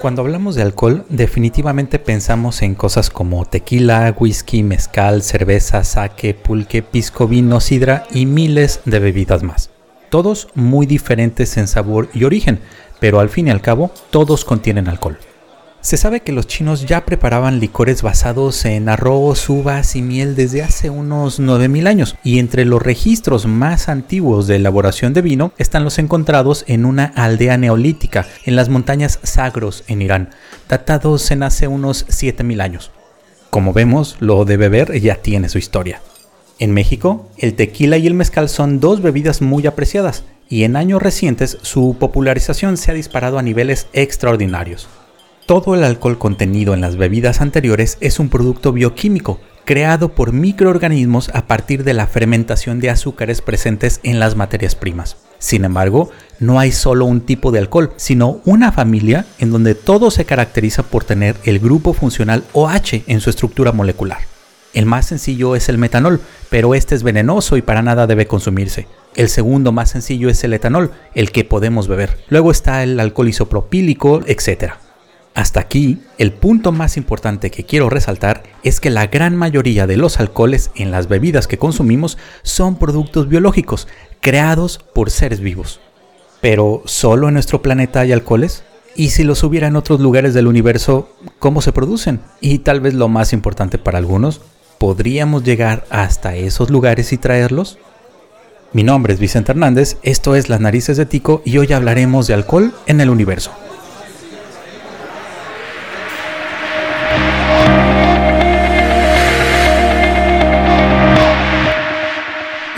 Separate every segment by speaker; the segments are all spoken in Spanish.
Speaker 1: Cuando hablamos de alcohol, definitivamente pensamos en cosas como tequila, whisky, mezcal, cerveza, sake, pulque, pisco, vino, sidra y miles de bebidas más. Todos muy diferentes en sabor y origen, pero al fin y al cabo todos contienen alcohol. Se sabe que los chinos ya preparaban licores basados en arroz, uvas y miel desde hace unos 9000 años, y entre los registros más antiguos de elaboración de vino están los encontrados en una aldea neolítica en las montañas Sagros en Irán, datados en hace unos 7000 años. Como vemos, lo de beber ya tiene su historia. En México, el tequila y el mezcal son dos bebidas muy apreciadas, y en años recientes su popularización se ha disparado a niveles extraordinarios. Todo el alcohol contenido en las bebidas anteriores es un producto bioquímico creado por microorganismos a partir de la fermentación de azúcares presentes en las materias primas. Sin embargo, no hay solo un tipo de alcohol, sino una familia en donde todo se caracteriza por tener el grupo funcional OH en su estructura molecular. El más sencillo es el metanol, pero este es venenoso y para nada debe consumirse. El segundo más sencillo es el etanol, el que podemos beber. Luego está el alcohol isopropílico, etc. Hasta aquí, el punto más importante que quiero resaltar es que la gran mayoría de los alcoholes en las bebidas que consumimos son productos biológicos, creados por seres vivos. Pero, ¿solo en nuestro planeta hay alcoholes? Y si los hubiera en otros lugares del universo, ¿cómo se producen? Y tal vez lo más importante para algunos, ¿podríamos llegar hasta esos lugares y traerlos? Mi nombre es Vicente Hernández, esto es Las Narices de Tico y hoy hablaremos de alcohol en el universo.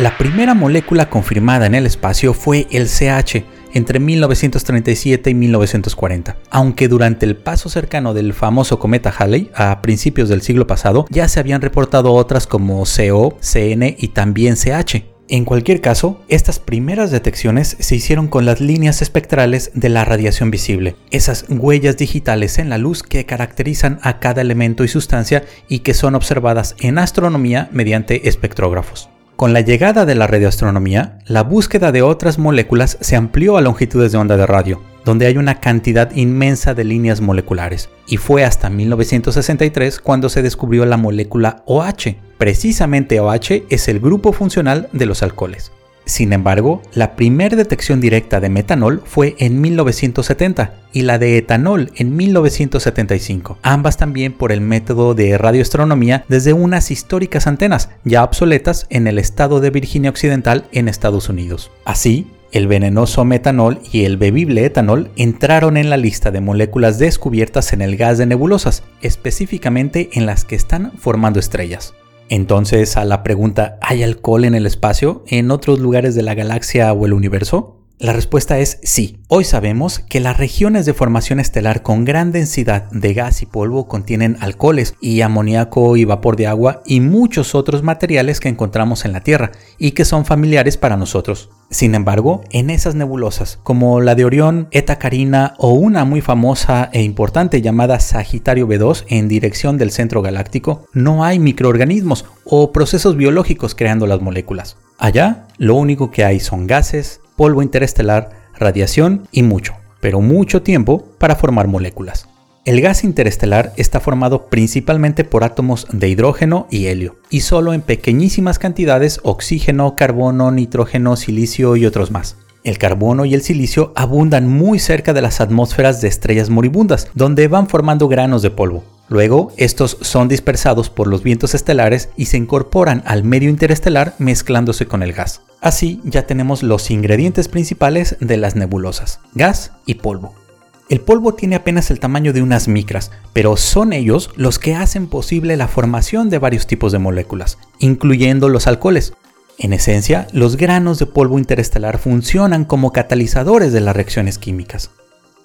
Speaker 1: La primera molécula confirmada en el espacio fue el CH entre 1937 y 1940, aunque durante el paso cercano del famoso cometa Halley a principios del siglo pasado ya se habían reportado otras como CO, CN y también CH. En cualquier caso, estas primeras detecciones se hicieron con las líneas espectrales de la radiación visible, esas huellas digitales en la luz que caracterizan a cada elemento y sustancia y que son observadas en astronomía mediante espectrógrafos. Con la llegada de la radioastronomía, la búsqueda de otras moléculas se amplió a longitudes de onda de radio, donde hay una cantidad inmensa de líneas moleculares, y fue hasta 1963 cuando se descubrió la molécula OH. Precisamente OH es el grupo funcional de los alcoholes. Sin embargo, la primera detección directa de metanol fue en 1970 y la de etanol en 1975, ambas también por el método de radioastronomía desde unas históricas antenas ya obsoletas en el estado de Virginia Occidental en Estados Unidos. Así, el venenoso metanol y el bebible etanol entraron en la lista de moléculas descubiertas en el gas de nebulosas, específicamente en las que están formando estrellas. Entonces, a la pregunta, ¿hay alcohol en el espacio, en otros lugares de la galaxia o el universo? La respuesta es sí. Hoy sabemos que las regiones de formación estelar con gran densidad de gas y polvo contienen alcoholes y amoníaco y vapor de agua y muchos otros materiales que encontramos en la Tierra y que son familiares para nosotros. Sin embargo, en esas nebulosas, como la de Orión, Eta Carina o una muy famosa e importante llamada Sagitario B2 en dirección del centro galáctico, no hay microorganismos o procesos biológicos creando las moléculas. Allá, lo único que hay son gases, polvo interestelar, radiación y mucho, pero mucho tiempo para formar moléculas. El gas interestelar está formado principalmente por átomos de hidrógeno y helio, y solo en pequeñísimas cantidades oxígeno, carbono, nitrógeno, silicio y otros más. El carbono y el silicio abundan muy cerca de las atmósferas de estrellas moribundas, donde van formando granos de polvo. Luego, estos son dispersados por los vientos estelares y se incorporan al medio interestelar mezclándose con el gas. Así ya tenemos los ingredientes principales de las nebulosas, gas y polvo. El polvo tiene apenas el tamaño de unas micras, pero son ellos los que hacen posible la formación de varios tipos de moléculas, incluyendo los alcoholes. En esencia, los granos de polvo interestelar funcionan como catalizadores de las reacciones químicas.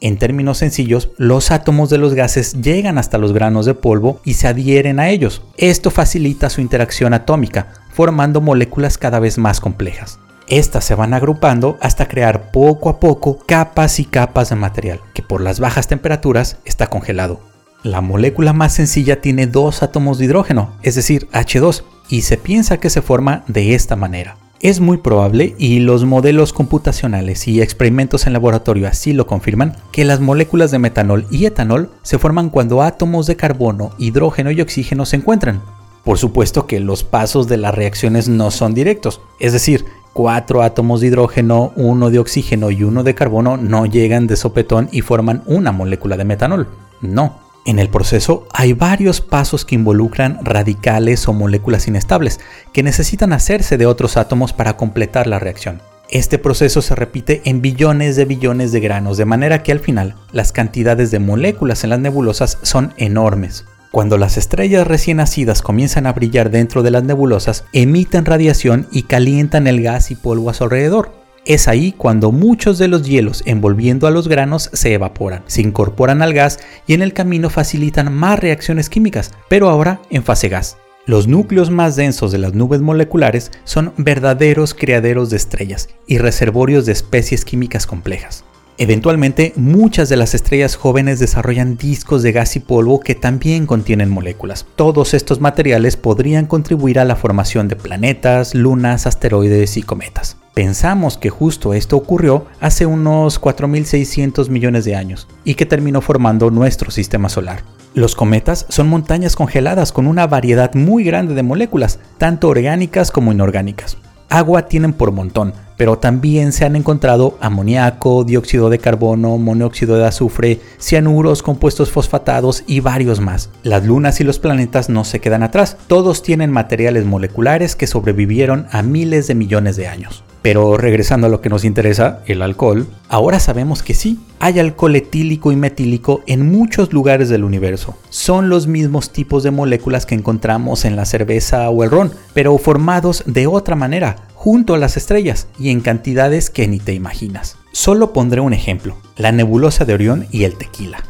Speaker 1: En términos sencillos, los átomos de los gases llegan hasta los granos de polvo y se adhieren a ellos. Esto facilita su interacción atómica, formando moléculas cada vez más complejas. Estas se van agrupando hasta crear poco a poco capas y capas de material, que por las bajas temperaturas está congelado. La molécula más sencilla tiene dos átomos de hidrógeno, es decir, H2, y se piensa que se forma de esta manera. Es muy probable, y los modelos computacionales y experimentos en laboratorio así lo confirman, que las moléculas de metanol y etanol se forman cuando átomos de carbono, hidrógeno y oxígeno se encuentran. Por supuesto que los pasos de las reacciones no son directos, es decir, cuatro átomos de hidrógeno, uno de oxígeno y uno de carbono no llegan de sopetón y forman una molécula de metanol. No, en el proceso hay varios pasos que involucran radicales o moléculas inestables que necesitan hacerse de otros átomos para completar la reacción. Este proceso se repite en billones de billones de granos, de manera que al final las cantidades de moléculas en las nebulosas son enormes. Cuando las estrellas recién nacidas comienzan a brillar dentro de las nebulosas, emiten radiación y calientan el gas y polvo a su alrededor. Es ahí cuando muchos de los hielos envolviendo a los granos se evaporan, se incorporan al gas y en el camino facilitan más reacciones químicas, pero ahora en fase gas. Los núcleos más densos de las nubes moleculares son verdaderos criaderos de estrellas y reservorios de especies químicas complejas. Eventualmente, muchas de las estrellas jóvenes desarrollan discos de gas y polvo que también contienen moléculas. Todos estos materiales podrían contribuir a la formación de planetas, lunas, asteroides y cometas. Pensamos que justo esto ocurrió hace unos 4.600 millones de años y que terminó formando nuestro sistema solar. Los cometas son montañas congeladas con una variedad muy grande de moléculas, tanto orgánicas como inorgánicas. Agua tienen por montón, pero también se han encontrado amoníaco, dióxido de carbono, monóxido de azufre, cianuros, compuestos fosfatados y varios más. Las lunas y los planetas no se quedan atrás, todos tienen materiales moleculares que sobrevivieron a miles de millones de años. Pero regresando a lo que nos interesa, el alcohol, ahora sabemos que sí, hay alcohol etílico y metílico en muchos lugares del universo. Son los mismos tipos de moléculas que encontramos en la cerveza o el ron, pero formados de otra manera, junto a las estrellas y en cantidades que ni te imaginas. Solo pondré un ejemplo, la nebulosa de Orión y el tequila.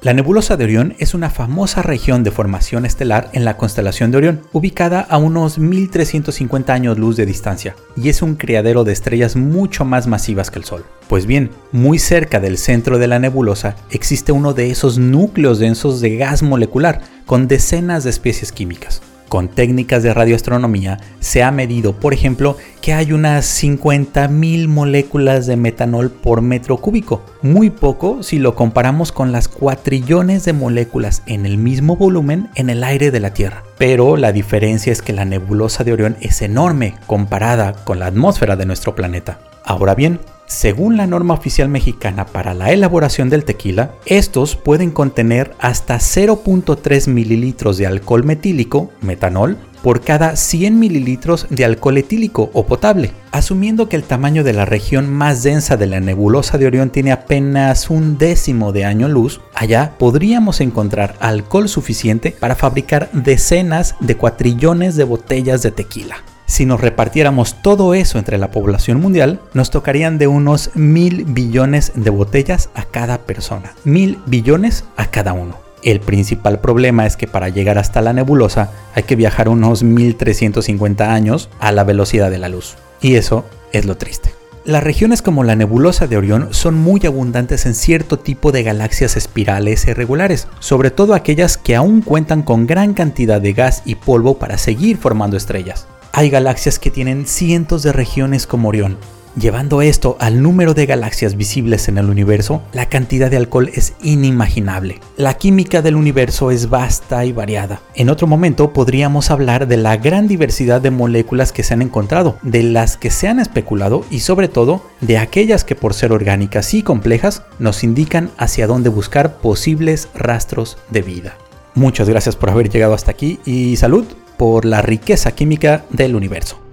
Speaker 1: La nebulosa de Orión es una famosa región de formación estelar en la constelación de Orión, ubicada a unos 1350 años luz de distancia, y es un criadero de estrellas mucho más masivas que el Sol. Pues bien, muy cerca del centro de la nebulosa existe uno de esos núcleos densos de gas molecular, con decenas de especies químicas. Con técnicas de radioastronomía se ha medido, por ejemplo, que hay unas 50.000 moléculas de metanol por metro cúbico, muy poco si lo comparamos con las cuatrillones de moléculas en el mismo volumen en el aire de la Tierra. Pero la diferencia es que la nebulosa de Orión es enorme comparada con la atmósfera de nuestro planeta. Ahora bien, según la norma oficial mexicana para la elaboración del tequila, estos pueden contener hasta 0.3 mililitros de alcohol metílico, metanol, por cada 100 mililitros de alcohol etílico o potable. Asumiendo que el tamaño de la región más densa de la nebulosa de Orión tiene apenas un décimo de año luz, allá podríamos encontrar alcohol suficiente para fabricar decenas de cuatrillones de botellas de tequila. Si nos repartiéramos todo eso entre la población mundial, nos tocarían de unos mil billones de botellas a cada persona. Mil billones a cada uno. El principal problema es que para llegar hasta la nebulosa hay que viajar unos 1350 años a la velocidad de la luz. Y eso es lo triste. Las regiones como la nebulosa de Orión son muy abundantes en cierto tipo de galaxias espirales irregulares, sobre todo aquellas que aún cuentan con gran cantidad de gas y polvo para seguir formando estrellas. Hay galaxias que tienen cientos de regiones como Orión. Llevando esto al número de galaxias visibles en el universo, la cantidad de alcohol es inimaginable. La química del universo es vasta y variada. En otro momento podríamos hablar de la gran diversidad de moléculas que se han encontrado, de las que se han especulado y sobre todo de aquellas que por ser orgánicas y complejas nos indican hacia dónde buscar posibles rastros de vida. Muchas gracias por haber llegado hasta aquí y salud por la riqueza química del universo.